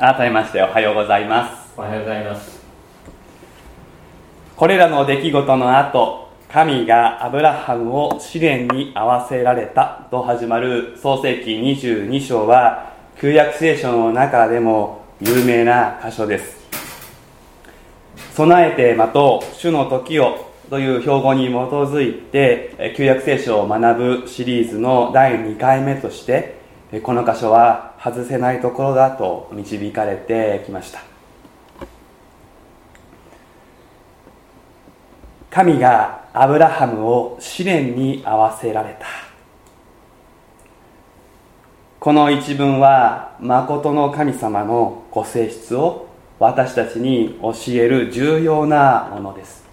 改めましておはようございます。おはようございます。これらの出来事の後神がアブラハムを試練に合わせられたと始まる創世記22章は旧約聖書の中でも有名な箇所です。備えて待とう主の時をという標語に基づいて旧約聖書を学ぶシリーズの第2回目としてこの箇所は外せないところだと導かれてきました。神がアブラハムを試練に合わせられた。この一文は誠の神様のご性質を私たちに教える重要なものです。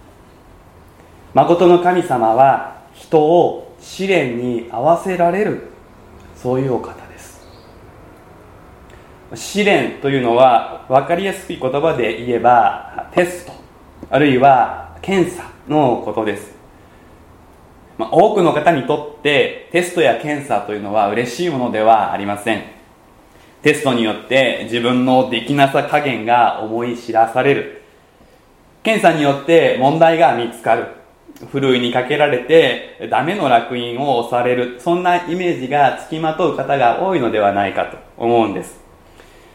誠の神様は人を試練に合わせられる。そういうお方。試練というのは分かりやすい言葉で言えばテストあるいは検査のことです、まあ、多くの方にとってテストや検査というのは嬉しいものではありません。テストによって自分のできなさ加減が思い知らされる。検査によって問題が見つかる。ふるいにかけられてダメの烙印を押される。そんなイメージがつきまとう方が多いのではないかと思うんです。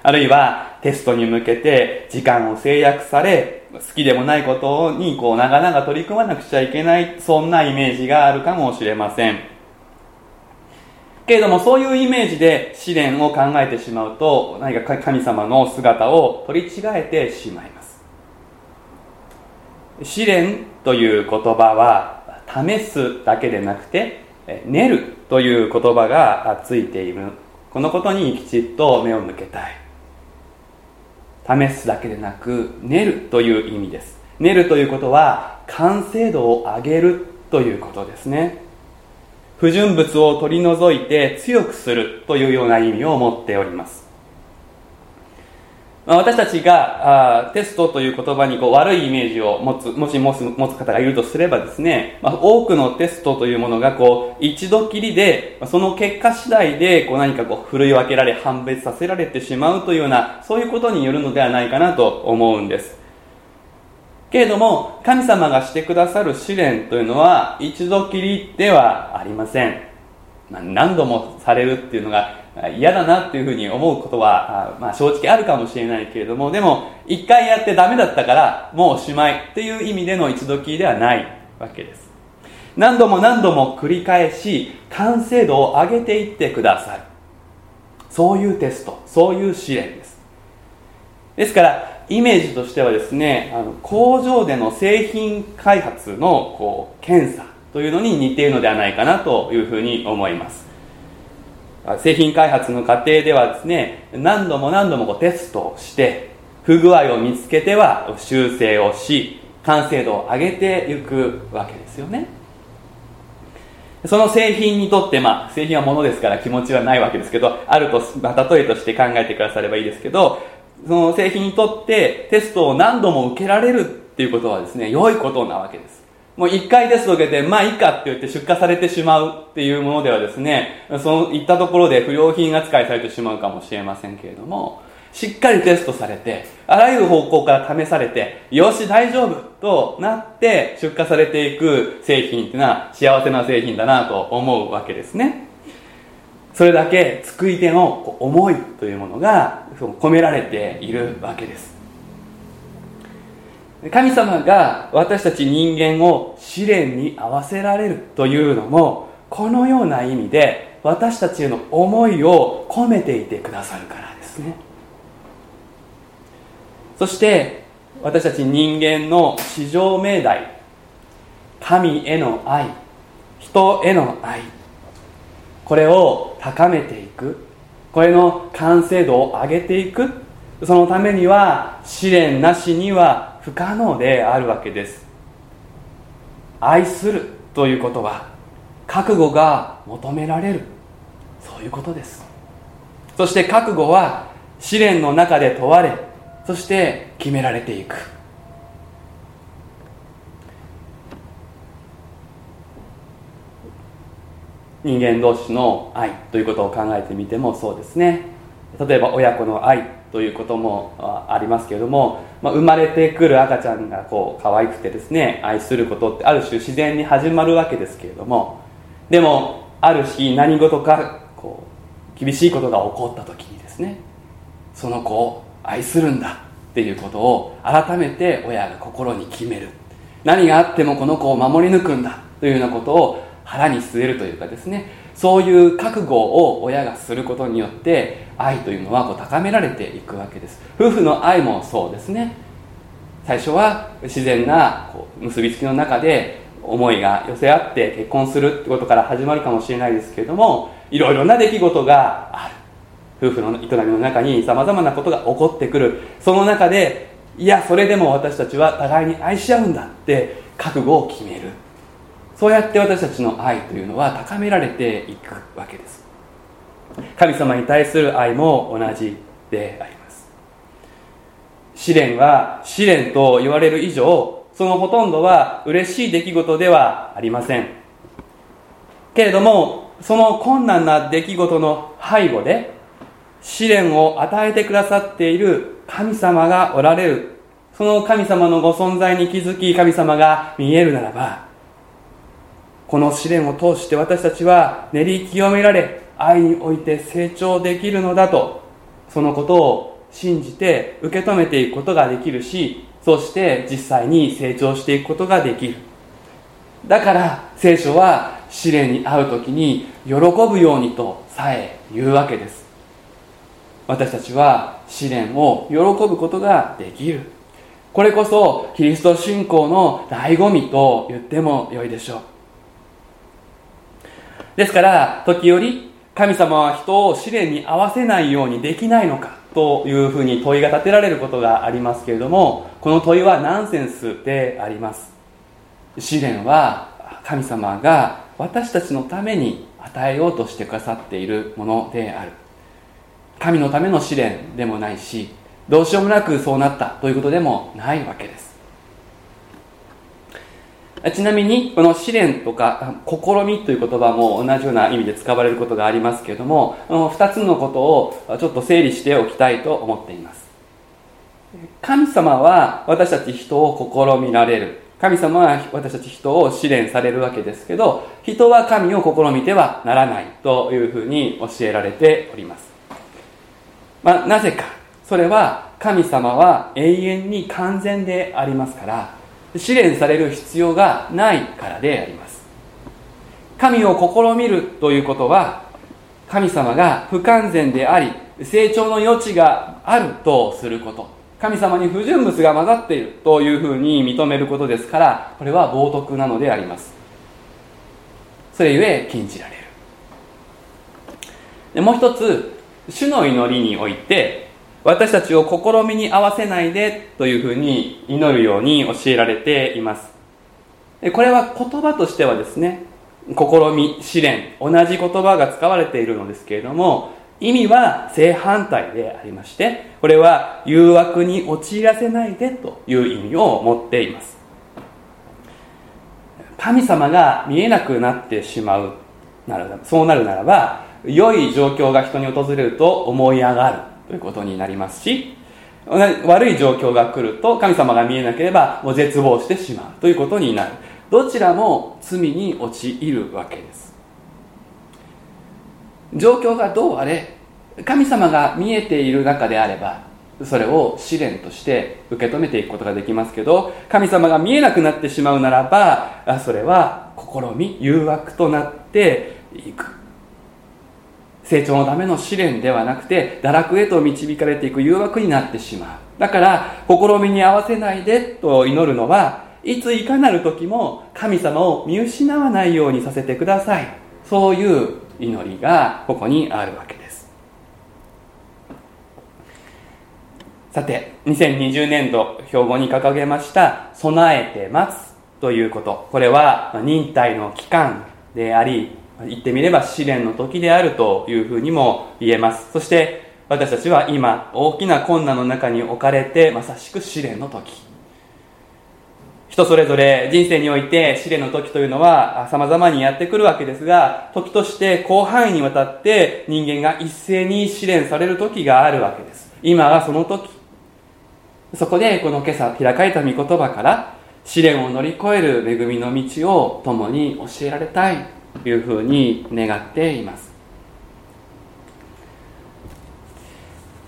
あるいはテストに向けて時間を制約され、好きでもないことにこう長々取り組まなくちゃいけない、そんなイメージがあるかもしれません。けれどもそういうイメージで試練を考えてしまうと何か神様の姿を取り違えてしまいます。試練という言葉は試すだけでなくて練るという言葉がついている。このことにきちっと目を向けたい。試すだけでなく練るという意味です。練るということは完成度を上げるということですね。不純物を取り除いて強くするというような意味を持っております。私たちがあテストという言葉にこう悪いイメージを持つもし持つ持つ方がいるとすればですね、まあ、多くのテストというものがこう一度きりでその結果次第でこう何かこう振るい分けられ判別させられてしまうというようなそういうことによるのではないかなと思うんです。けれども神様がしてくださる試練というのは一度きりではありません、何度もされるっていうのが嫌だなっていうふうに思うことは、まあ、正直あるかもしれないけれどもでも一回やってダメだったからもうおしまいっていう意味での一度きりではないわけです。何度も何度も繰り返し完成度を上げていってください。そういうテストそういう試練です。ですからイメージとしてはですねあの工場での製品開発のこう検査。というのに似ているのではないかなというふうに思います。製品開発の過程ではですね何度も何度もこうテストをして不具合を見つけては修正をし完成度を上げていくわけですよね。その製品にとって、まあ、製品はものですから気持ちはないわけですけどあると、まあ、例えとして考えてくださればいいですけどその製品にとってテストを何度も受けられるっていうことはですね良いことなわけです。もう一回テスト受けて、まあいいかって言って出荷されてしまうっていうものではですね、そのいったところで不良品扱いされてしまうかもしれませんけれども、しっかりテストされて、あらゆる方向から試されて、よし大丈夫となって出荷されていく製品っていうのは幸せな製品だなと思うわけですね。それだけ救い手の思いというものが込められているわけです。神様が私たち人間を試練に合わせられるというのもこのような意味で私たちへの思いを込めていてくださるからですね。そして私たち人間の至上命題。神への愛。人への愛。これを高めていく。これの完成度を上げていく。そのためには試練なしには不可能であるわけです。愛するということは覚悟が求められる。そういうことです。そして覚悟は試練の中で問われそして決められていく。人間同士の愛ということを考えてみてもそうですね。例えば親子の愛。ということもありますけれども、まあ、生まれてくる赤ちゃんがこう可愛くてですね愛することってある種自然に始まるわけですけれどもでもある日何事かこう厳しいことが起こった時にですねその子を愛するんだっていうことを改めて親が心に決める。何があってもこの子を守り抜くんだというようなことを腹に据えるというかですねそういう覚悟を親がすることによって愛というのはこう高められていくわけです。夫婦の愛もそうですね。最初は自然なこう結びつきの中で思いが寄せ合って結婚するってことから始まるかもしれないですけれどもいろいろな出来事がある。夫婦の営みの中にさまざまなことが起こってくる。その中でいやそれでも私たちは互いに愛し合うんだって覚悟を決める。そうやって私たちの愛というのは高められていくわけです。神様に対する愛も同じであります。試練は試練と言われる以上そのほとんどは嬉しい出来事ではありません。けれどもその困難な出来事の背後で試練を与えてくださっている神様がおられる。その神様のご存在に気づき神様が見えるならばこの試練を通して私たちは練り清められ愛において成長できるのだとそのことを信じて受け止めていくことができるしそして実際に成長していくことができる。だから聖書は試練に遭う時に喜ぶようにとさえ言うわけです。私たちは試練を喜ぶことができる。これこそキリスト信仰の醍醐味と言ってもよいでしょう。ですから時折神様は人を試練に合わせないようにできないのかというふうに問いが立てられることがありますけれどもこの問いはナンセンスであります。試練は神様が私たちのために与えようとしてくださっているものである。神のための試練でもないしどうしようもなくそうなったということでもないわけです。ちなみにこの試練とか試みという言葉も同じような意味で使われることがありますけれども2つのことをちょっと整理しておきたいと思っています。神様は私たち人を試みられる。神様は私たち人を試練されるわけですけど人は神を試みてはならないというふうに教えられております、まあ、なぜか。それは神様は永遠に完全でありますから試練される必要がないからであります。神を試みるということは神様が不完全であり成長の余地があるとすること。神様に不純物が混ざっているというふうに認めることですからこれは冒涜なのであります。それゆえ禁じられる。でもう一つ主の祈りにおいて私たちを試みに合わせないでというふうに祈るように教えられています。これは言葉としてはですね試み試練同じ言葉が使われているのですけれども意味は正反対でありましてこれは誘惑に陥らせないでという意味を持っています。神様が見えなくなってしまうそうなるならば良い状況が人に訪れると思い上がる。ということになりますし悪い状況が来ると神様が見えなければもう絶望してしまうということになる。どちらも罪に陥るわけです。状況がどうあれ神様が見えている中であればそれを試練として受け止めていくことができますけど神様が見えなくなってしまうならばそれは試み誘惑となっていく。成長のための試練ではなくて堕落へと導かれていく誘惑になってしまう。だから試みに合わせないでと祈るのはいついかなる時も神様を見失わないようにさせてください。そういう祈りがここにあるわけです。さて2020年度標語に掲げました「備えて待つ」ということ。これは忍耐の期間であり言ってみれば試練の時であるというふうにも言えますそして私たちは今大きな困難の中に置かれてまさしく試練の時人それぞれ人生において試練の時というのは様々にやってくるわけですが、時として広範囲にわたって人間が一斉に試練される時があるわけです。今はその時。そこでこの今朝開かれた御言葉から試練を乗り越える恵みの道を共に教えられたいいうふうに願っています。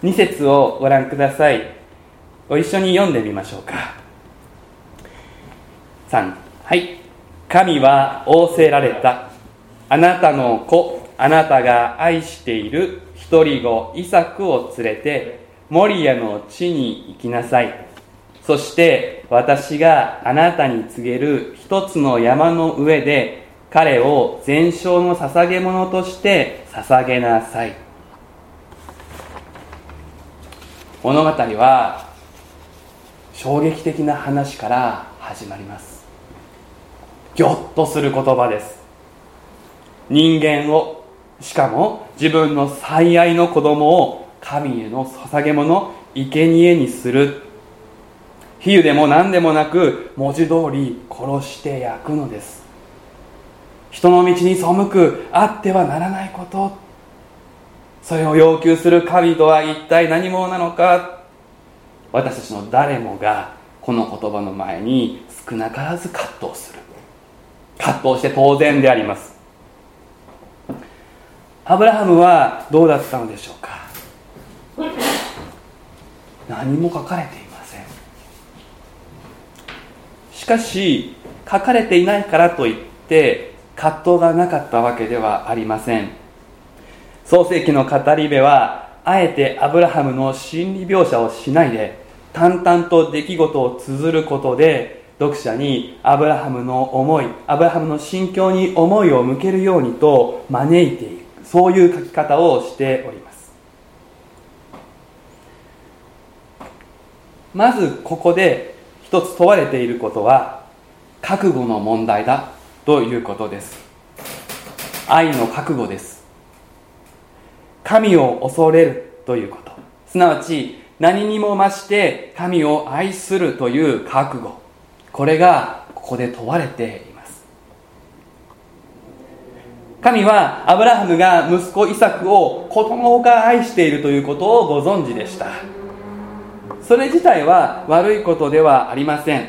2節をご覧ください。ご一緒に読んでみましょうか。3はい神は仰せられたあなたの子あなたが愛している一人子イサクを連れてモリアの地に行きなさいそして私があなたに告げる一つの山の上で彼を全焼の捧げ物として捧げなさい。物語は衝撃的な話から始まります。ぎょっとする言葉です。人間をしかも自分の最愛の子供を神への捧げ物生贄にする。比喩でも何でもなく文字通り殺して焼くのです。人の道に背くあってはならないこと。それを要求する神とは一体何者なのか。私たちの誰もがこの言葉の前に少なからず葛藤する。葛藤して当然であります。アブラハムはどうだったのでしょうか。何も書かれていません。しかし書かれていないからといって葛藤がなかったわけではありません。創世記の語り部はあえてアブラハムの心理描写をしないで淡々と出来事を綴ることで読者にアブラハムの思いアブラハムの心境に思いを向けるようにと招いているそういう書き方をしております。まずここで一つ問われていることは覚悟の問題だ。ということです。愛の覚悟です。神を恐れるということ。すなわち何にも増して神を愛するという覚悟。これがここで問われています。神はアブラハムが息子イサクを子供が愛しているということをご存知でした。それ自体は悪いことではありません。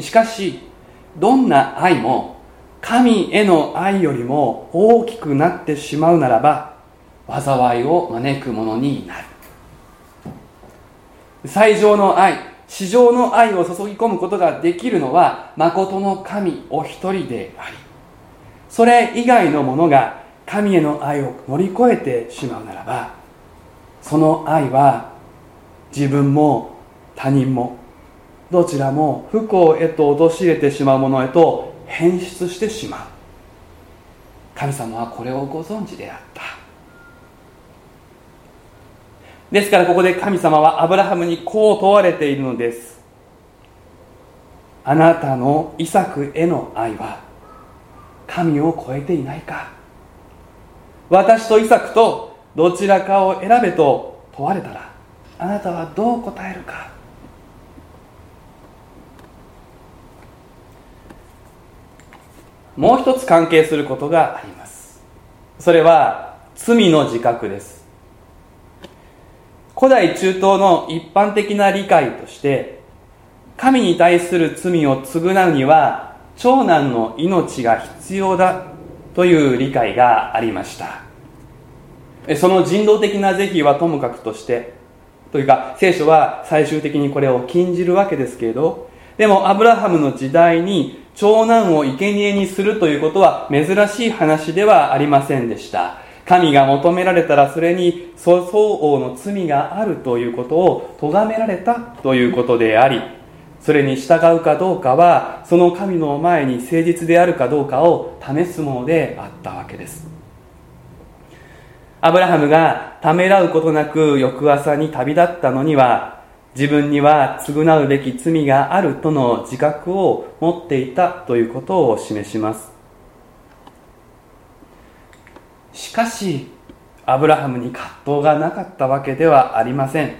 しかしどんな愛も神への愛よりも大きくなってしまうならば災いを招くものになる。最上の愛市場の愛を注ぎ込むことができるのは誠の神お一人でありそれ以外のものが神への愛を乗り越えてしまうならばその愛は自分も他人もどちらも不幸へと陥れてしまうものへと変質してしまう。神様はこれをご存知であった。ですからここで神様はアブラハムにこう問われているのです。あなたのイサクへの愛は神を超えていないか。私とイサクとどちらかを選べと問われたらあなたはどう答えるか。もう一つ関係することがあります。それは罪の自覚です。古代中東の一般的な理解として神に対する罪を償うには長男の命が必要だという理解がありました。その人道的な是非はともかくとしてというか聖書は最終的にこれを禁じるわけですけれどでもアブラハムの時代に長男を生贄にするということは珍しい話ではありませんでした。神が求められたらそれに相応の罪があるということを咎められたということでありそれに従うかどうかはその神の前に誠実であるかどうかを試すものであったわけです。アブラハムがためらうことなく翌朝に旅立ったのには自分には償うべき罪があるとの自覚を持っていたということを示します。しかしアブラハムに葛藤がなかったわけではありません。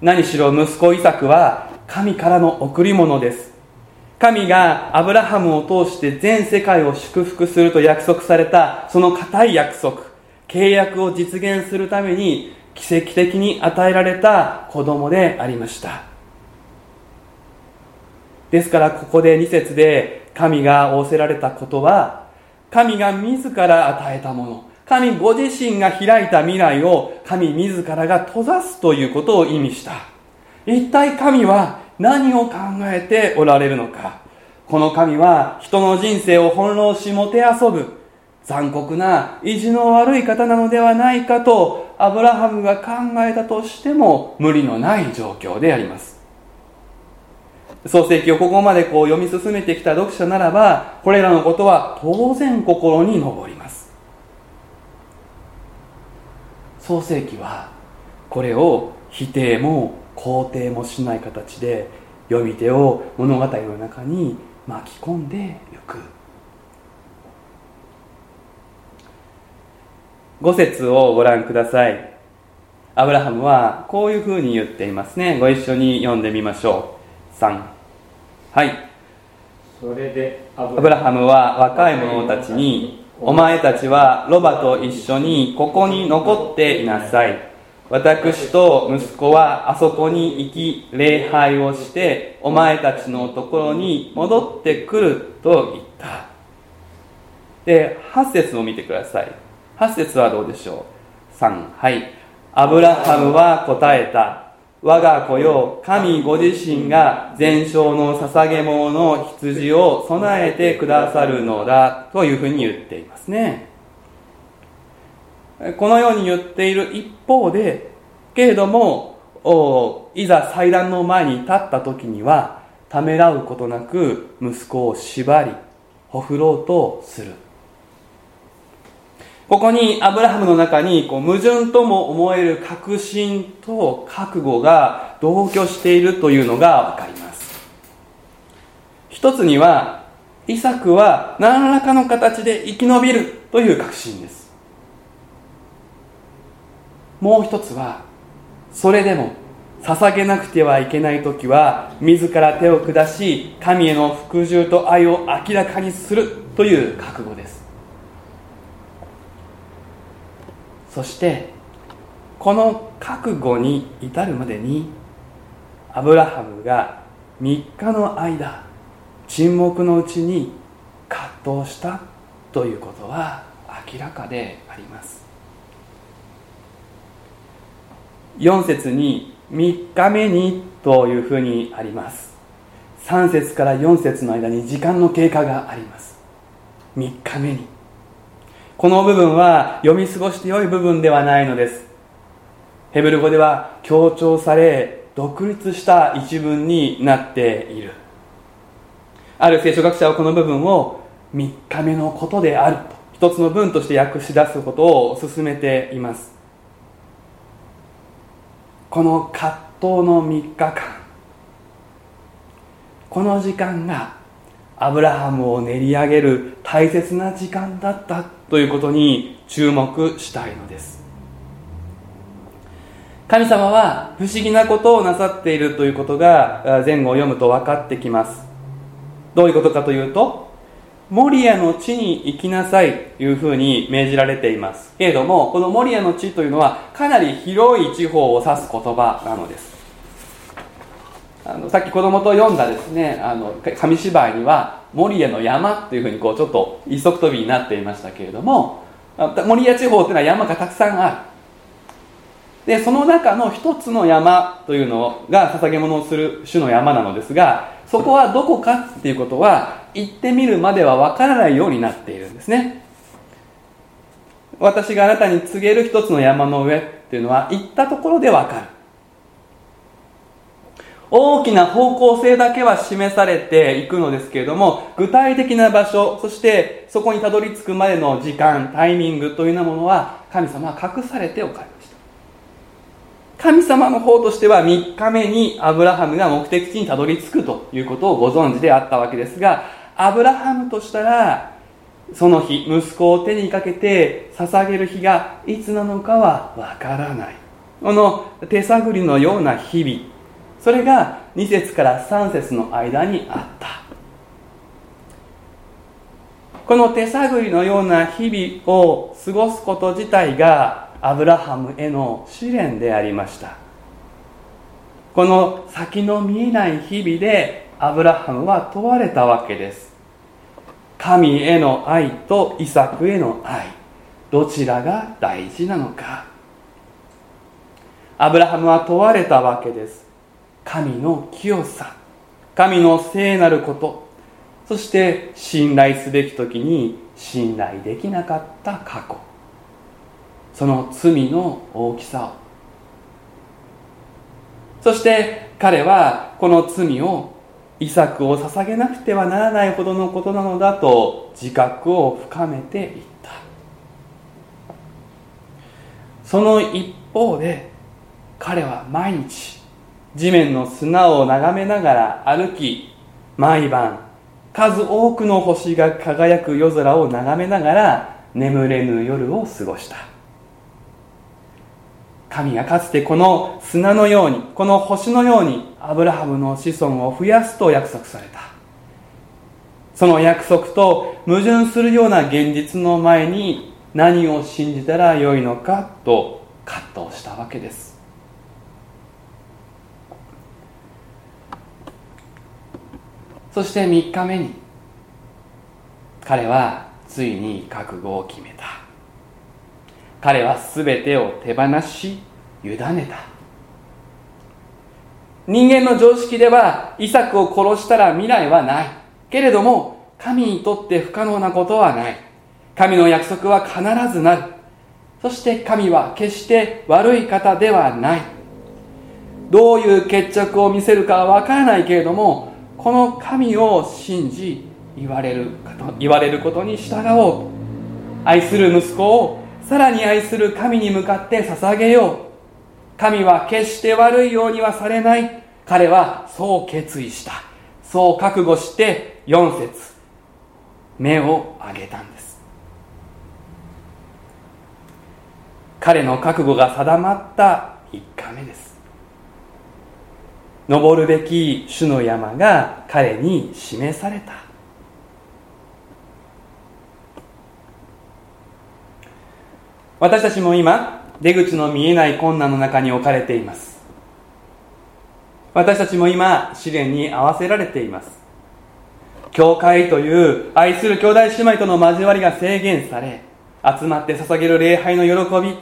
何しろ息子イサクは神からの贈り物です。神がアブラハムを通して全世界を祝福すると約束されたその固い約束契約を実現するために奇跡的に与えられた子供でありました。ですからここで2節で神が仰せられたことは神が自ら与えたもの神ご自身が開いた未来を神自らが閉ざすということを意味した。一体神は何を考えておられるのか。この神は人の人生を翻弄しもてあそぶ。残酷な意地の悪い方なのではないかとアブラハムが考えたとしても無理のない状況であります。創世記をここまでこう読み進めてきた読者ならばこれらのことは当然心に上ります。創世記はこれを否定も肯定もしない形で読み手を物語の中に巻き込んでいく5節をご覧ください。アブラハムはこういうふうに言っていますね。ご一緒に読んでみましょう。3はい。それでアブラハムは若い者たちにお前たちはロバと一緒にここに残っていなさい。私と息子はあそこに行き礼拝をしてお前たちのところに戻ってくると言った。で8節を見てください8節はどうでしょう？3はいアブラハムは答えた我が子よ、神ご自身が全焼の捧げ物の羊を備えてくださるのだというふうに言っていますね。このように言っている一方で、けれども、いざ祭壇の前に立った時には、ためらうことなく息子を縛り、ほふろうとする。ここにアブラハムの中にこう矛盾とも思える確信と覚悟が同居しているというのがわかります。一つにはイサクは何らかの形で生き延びるという確信です。もう一つはそれでも捧げなくてはいけない時は自ら手を下し神への服従と愛を明らかにするという覚悟です。そしてこの覚悟に至るまでにアブラハムが3日の間沈黙のうちに葛藤したということは明らかであります。4節に3日目にというふうにあります。3節から4節の間に時間の経過があります。3日目に。この部分は読み過ごして良い部分ではないのです。ヘブル語では強調され独立した一文になっている。ある聖書学者はこの部分を3日目のことであると。一つの文として訳し出すことを進めています。この葛藤の3日間。この時間がアブラハムを練り上げる大切な時間だった。ということに注目したいのです。神様は不思議なことをなさっているということが前後を読むと分かってきます。どういうことかというとモリアの地に行きなさいというふうに命じられています。けれどもこのモリアの地というのはかなり広い地方を指す言葉なのです。あのさっき子供と読んだですねあの紙芝居には守谷の山というふうにこうちょっと一足飛びになっていましたけれども守谷地方というのは山がたくさんある。でその中の一つの山というのが捧げ物をする種の山なのですがそこはどこかっていうことは行ってみるまではわからないようになっているんですね。私があなたに告げる一つの山の上っていうのは行ったところでわかる。大きな方向性だけは示されていくのですけれども、具体的な場所、そしてそこにたどり着くまでの時間、タイミングというようなものは神様は隠されておかれました。神様の方としては3日目にアブラハムが目的地にたどり着くということをご存知であったわけですが、アブラハムとしたら、その日、息子を手にかけて捧げる日がいつなのかはわからない。この手探りのような日々、それが2節から3節の間にあった。この手探りのような日々を過ごすこと自体がアブラハムへの試練でありました。この先の見えない日々でアブラハムは問われたわけです。神への愛とイサクへの愛どちらが大事なのか。アブラハムは問われたわけです。神の清さ神の聖なることそして信頼すべき時に信頼できなかった過去。その罪の大きさを。そして彼はこの罪を遺作を捧げなくてはならないほどのことなのだと自覚を深めていった。その一方で彼は毎日地面の砂を眺めながら歩き毎晩数多くの星が輝く夜空を眺めながら眠れぬ夜を過ごした。神がかつてこの砂のようにこの星のようにアブラハムの子孫を増やすと約束された。その約束と矛盾するような現実の前に何を信じたらよいのかと葛藤したわけです。そして3日目に彼はついに覚悟を決めた。彼は全てを手放し委ねた。人間の常識ではイサクを殺したら未来はない。けれども神にとって不可能なことはない。神の約束は必ずなる。そして神は決して悪い方ではない。どういう決着を見せるかは分からないけれどもこの神を信じ言われる言われることに従おう愛する息子をさらに愛する神に向かって捧げよう。神は決して悪いようにはされない。彼はそう決意した。そう覚悟して4節目を上げたんです。彼の覚悟が定まった1日目です。登るべき主の山が彼に示された。私たちも今出口の見えない困難の中に置かれています。私たちも今試練に合わせられています。教会という愛する兄弟姉妹との交わりが制限され集まって捧げる礼拝の喜び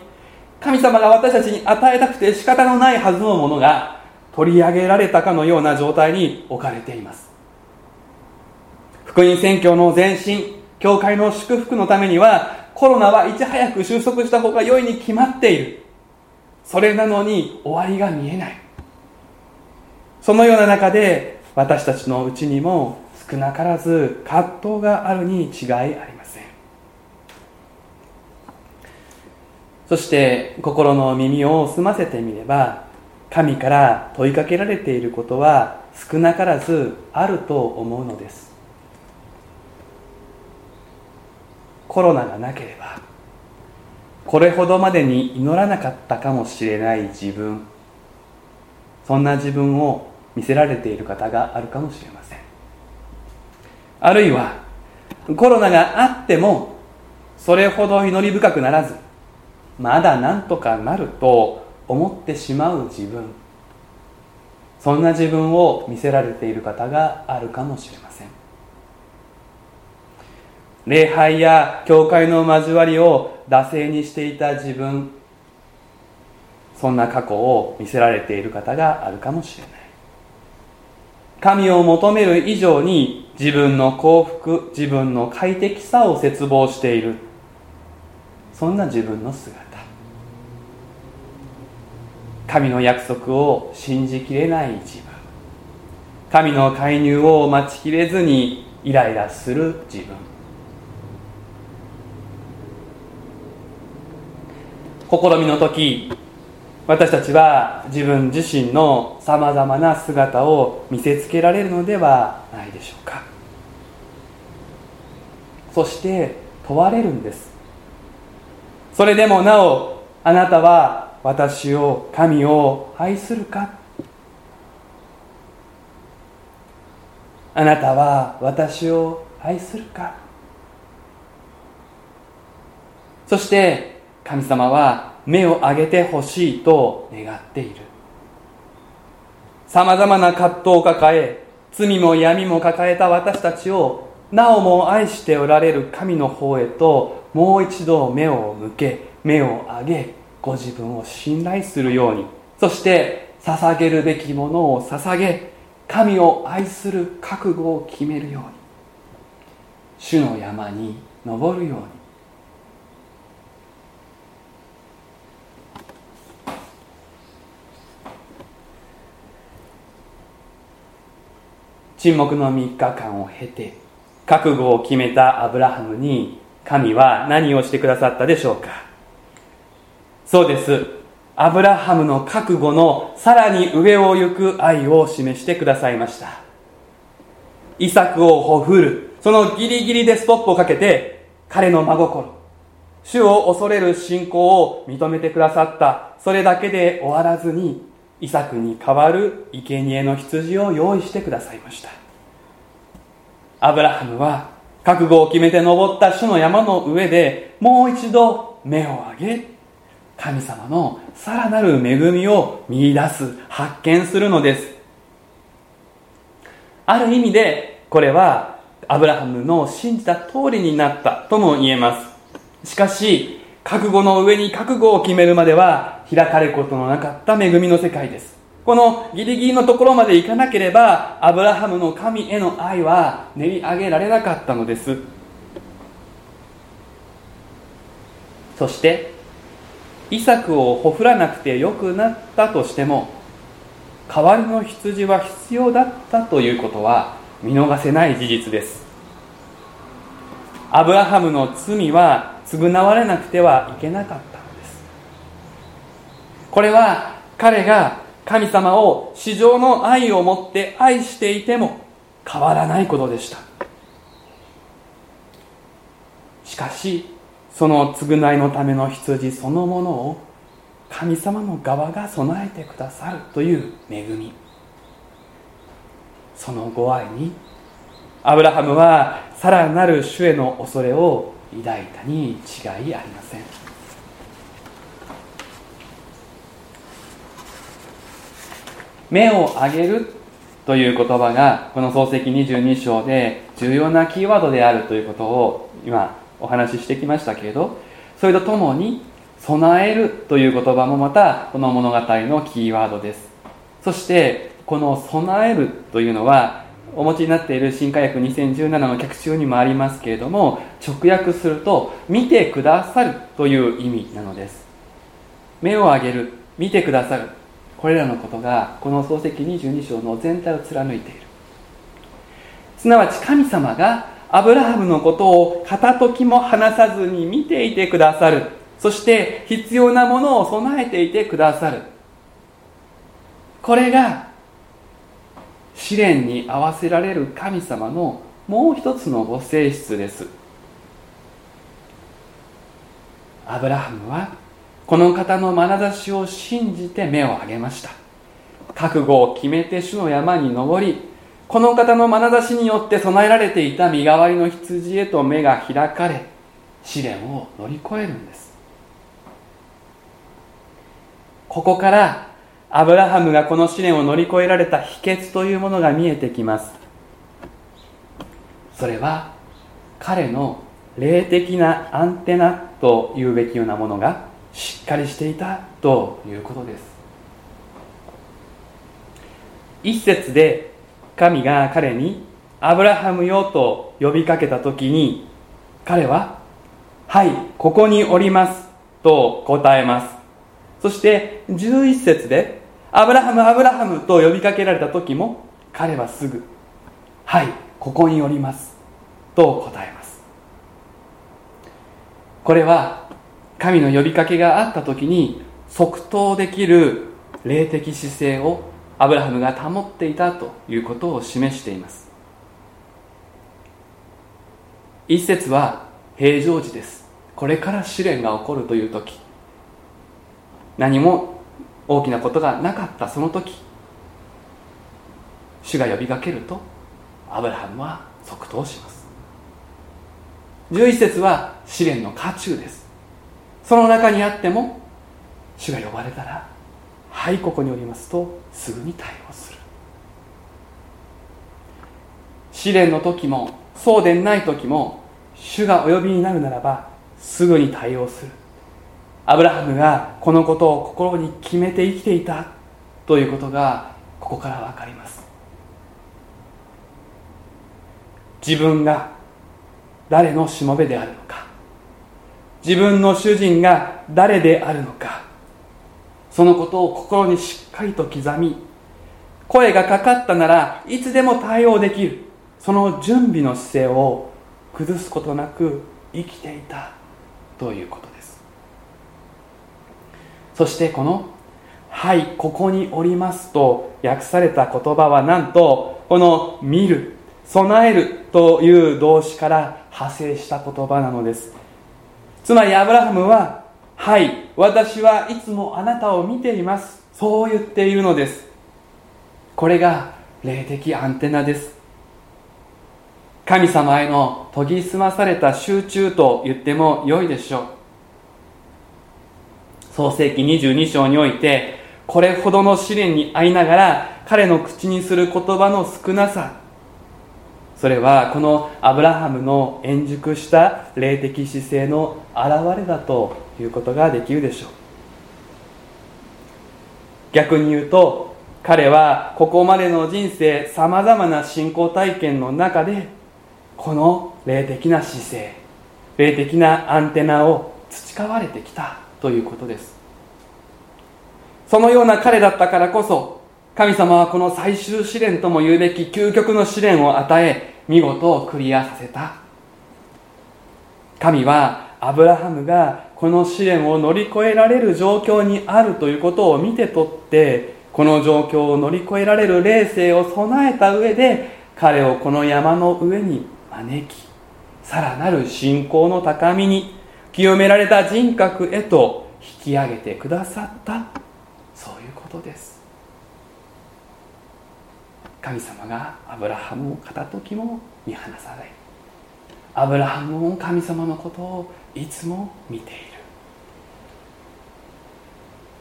神様が私たちに与えたくて仕方のないはずのものが取り上げられたかのような状態に置かれています。福音宣教の前進教会の祝福のためにはコロナはいち早く収束した方が良いに決まっている。それなのに終わりが見えない。そのような中で私たちのうちにも少なからず葛藤があるに違いありません。そして心の耳を澄ませてみれば神から問いかけられていることは少なからずあると思うのです。コロナがなければこれほどまでに祈らなかったかもしれない自分そんな自分を見せられている方があるかもしれません。あるいはコロナがあってもそれほど祈り深くならずまだなんとかなると思ってしまう自分。そんな自分を見せられている方があるかもしれません。礼拝や教会の交わりを惰性にしていた自分。そんな過去を見せられている方があるかもしれない。神を求める以上に自分の幸福自分の快適さを絶望している。そんな自分の姿。神の約束を信じきれない自分。神の介入を待ちきれずにイライラする自分。試みの時私たちは自分自身のさまざまな姿を見せつけられるのではないでしょうか。そして問われるんです。それでもなおあなたは私を神を愛するか？あなたは私を愛するか？そして神様は目を上げてほしいと願っている。さまざまな葛藤を抱え罪も闇も抱えた私たちをなおも愛しておられる神の方へともう一度目を向け目を上げご自分を信頼するようにそして捧げるべきものを捧げ神を愛する覚悟を決めるように主の山に登るように。沈黙の3日間を経て覚悟を決めたアブラハムに神は何をしてくださったでしょうか？そうです。アブラハムの覚悟のさらに上を行く愛を示してくださいました。イサクをほふる。そのギリギリでストップをかけて彼の真心。主を恐れる信仰を認めてくださった。それだけで終わらずにイサクに代わる。生贄の羊を用意してくださいました。アブラハムは覚悟を決めて登った主の山の上でもう一度目を上げ神様のさらなる恵みを見出す発見するのです。ある意味でこれはアブラハムの信じた通りになったとも言えます。しかし覚悟の上に覚悟を決めるまでは開かれることのなかった恵みの世界です。このギリギリのところまで行かなければアブラハムの神への愛は練り上げられなかったのです。そしてイサクをほふらなくてよくなったとしても代わりの羊は必要だったということは見逃せない事実です。アブラハムの罪は償われなくてはいけなかったのです。これは彼が神様を至上の愛を持って愛していても変わらないことでした。しかしその償いのための羊そのものを神様の側が備えてくださるという恵み。そのご愛にアブラハムはさらなる主への恐れを抱いたに違いありません。目を上げるという言葉がこの創世記22章で重要なキーワードであるということを今お話ししてきましたけれどそれとともに備えるという言葉もまたこの物語のキーワードです。そしてこの備えるというのはお持ちになっている新科学2017の脚中にもありますけれども直訳すると見てくださるという意味なのです。目を上げる見てくださる。これらのことがこの漱石22章の全体を貫いている。すなわち神様がアブラハムのことを片時も離さずに見ていてくださる。そして必要なものを備えていてくださる。これが試練に合わせられる神様のもう一つのご性質です。アブラハムはこの方の眼差しを信じて目を上げました。覚悟を決めて主の山に登りこの方の眼差しによって備えられていた身代わりの羊へと目が開かれ試練を乗り越えるんです。ここからアブラハムがこの試練を乗り越えられた秘訣というものが見えてきます。それは彼の霊的なアンテナというべきようなものがしっかりしていたということです。一節で神が彼にアブラハムよと呼びかけた時に彼ははいここにおりますと答えます。そして11節でアブラハムアブラハムと呼びかけられた時も彼はすぐはいここにおりますと答えます。これは神の呼びかけがあった時に即答できる霊的姿勢をアブラハムが保っていたということを示しています。一節は平常時です。これから試練が起こるという時。何も大きなことがなかったその時。主が呼びかけるとアブラハムは即答します。11節は試練の渦中です。その中にあっても主が呼ばれたらはいここにおりますとすぐに対応する。試練の時もそうでない時も主がお呼びになるならばすぐに対応する。アブラハムがこのことを心に決めて生きていたということがここから分かります。自分が誰のしもべであるのか。自分の主人が誰であるのか。そのことを心にしっかりと刻み声がかかったならいつでも対応できるその準備の姿勢を崩すことなく生きていたということです。そしてこの「はいここにおります」と訳された言葉はなんとこの「見る」「備える」という動詞から派生した言葉なのです。つまりアブラハムは「はい私はいつもあなたを見ています」そう言っているのです。これが霊的アンテナです。神様への研ぎ澄まされた集中と言っても良いでしょう。創世紀22章においてこれほどの試練に遭いながら彼の口にする言葉の少なさ。それはこのアブラハムの円熟した霊的姿勢の表れだということができるでしょう。逆に言うと彼はここまでの人生さまざまな信仰体験の中でこの霊的な姿勢霊的なアンテナを培われてきたということです。そのような彼だったからこそ神様はこの最終試練とも言うべき究極の試練を与え見事クリアさせた。神はアブラハムがこの試練を乗り越えられる状況にあるということを見て取ってこの状況を乗り越えられる霊性を備えた上で彼をこの山の上に招きさらなる信仰の高みに清められた人格へと引き上げてくださった。そういうことです。神様がアブラハムを片時も見放さない。アブラハムも神様のことをいつも見ている。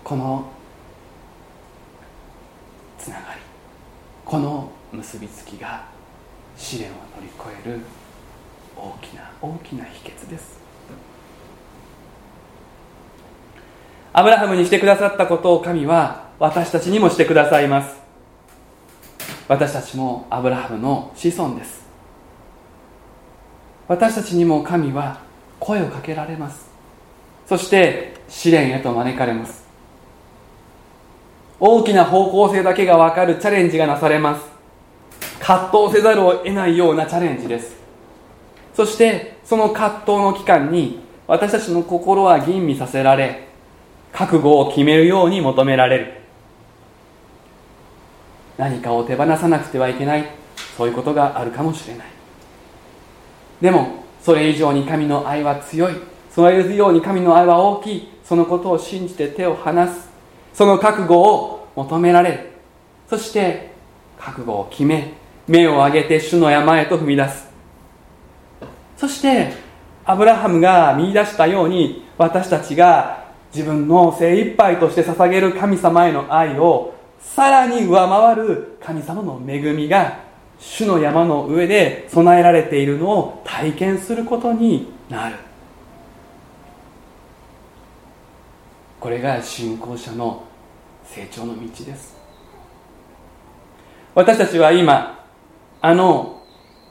このつながり。この結びつきが試練を乗り越える大きな大きな秘訣です。アブラハムにしてくださったことを神は私たちにもしてくださいます。私たちもアブラハムの子孫です。私たちにも神は声をかけられます。そして試練へと招かれます。大きな方向性だけが分かるチャレンジがなされます。葛藤せざるを得ないようなチャレンジです。そしてその葛藤の期間に私たちの心は吟味させられ覚悟を決めるように求められる。何かを手放さなくてはいけない。そういうことがあるかもしれない。でもそれ以上に神の愛は強い。それ以上に神の愛は大きい。そのことを信じて手を離す。その覚悟を求められ。るそして覚悟を決め。目を上げて主の山へと踏み出す。そしてアブラハムが見出したように私たちが自分の精一杯として捧げる神様への愛をさらに上回る神様の恵みが主の山の上で備えられているのを体験することになる。これが信仰者の成長の道です。私たちは今あの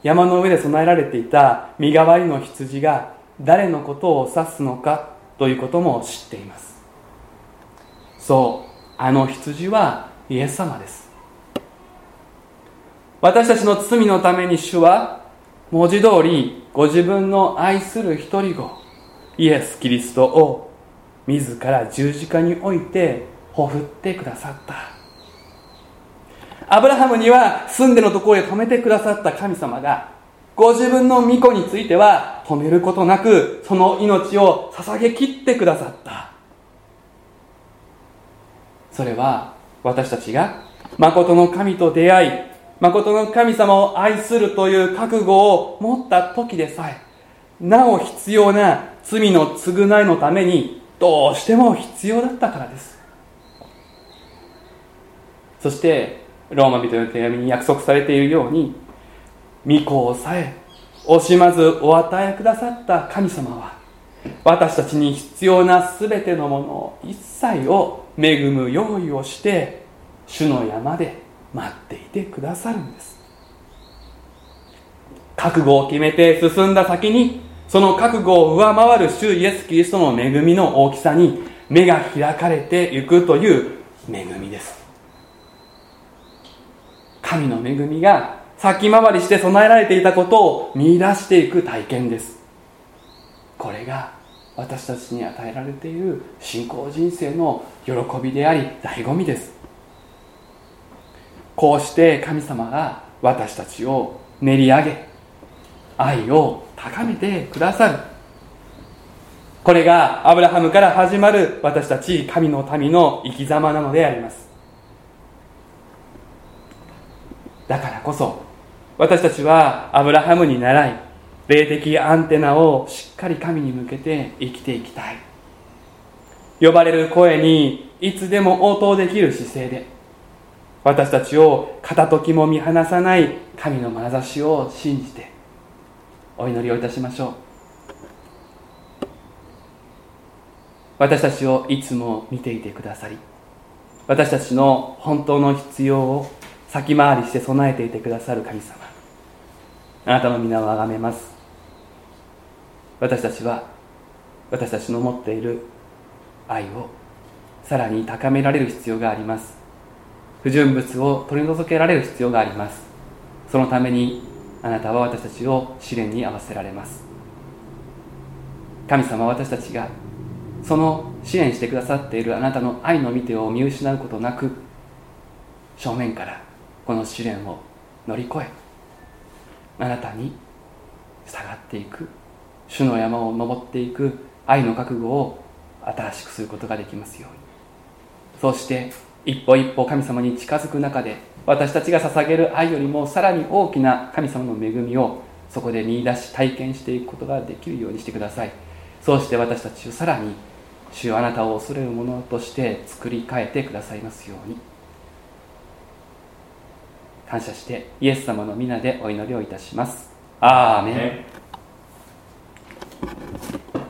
山の上で備えられていた身代わりの羊が誰のことを指すのかということも知っています。そうあの羊はイエス様です。私たちの罪のために主は文字通りご自分の愛する一人子イエス・キリストを自ら十字架に置いてほふってくださった。アブラハムには住んでのところへ止めてくださった神様がご自分の御子については止めることなくその命を捧げきってくださった。それは私たちが誠の神と出会い誠の神様を愛するという覚悟を持った時でさえなお必要な罪の償いのためにどうしても必要だったからです。そしてローマ人の手紙に約束されているように御子をさえ惜しまずお与えくださった神様は私たちに必要な全てのもの一切を恵む用意をして主の山で待っていてくださるんです。覚悟を決めて進んだ先にその覚悟を上回る主イエス・キリストの恵みの大きさに目が開かれていくという恵みです。神の恵みが先回りして備えられていたことを見出していく体験です。これが私たちに与えられている信仰人生の喜びであり醍醐味です。こうして神様が私たちを練り上げ愛を高めてくださる。これがアブラハムから始まる私たち神の民の生き様なのであります。だからこそ私たちはアブラハムに習い霊的アンテナをしっかり神に向けて生きていきたい。呼ばれる声にいつでも応答できる姿勢で私たちを片時も見放さない神の眼差しを信じてお祈りをいたしましょう。私たちをいつも見ていてくださり私たちの本当の必要を先回りして備えていてくださる神様あなたの皆をあがめます。私たちは私たちの持っている愛をさらに高められる必要があります。不純物を取り除けられる必要があります。そのためにあなたは私たちを試練に合わせられます。神様は私たちがその支援してくださっているあなたの愛の見てを見失うことなく正面からこの試練を乗り越えあなたに従っていく主の山を登っていく愛の覚悟を新しくすることができますように。そして一歩一歩神様に近づく中で私たちが捧げる愛よりもさらに大きな神様の恵みをそこで見いだし体験していくことができるようにしてください。そうして私たちをさらに主あなたを恐れるものとして作り変えてくださいますように。感謝してイエス様の皆でお祈りをいたします。アーメン。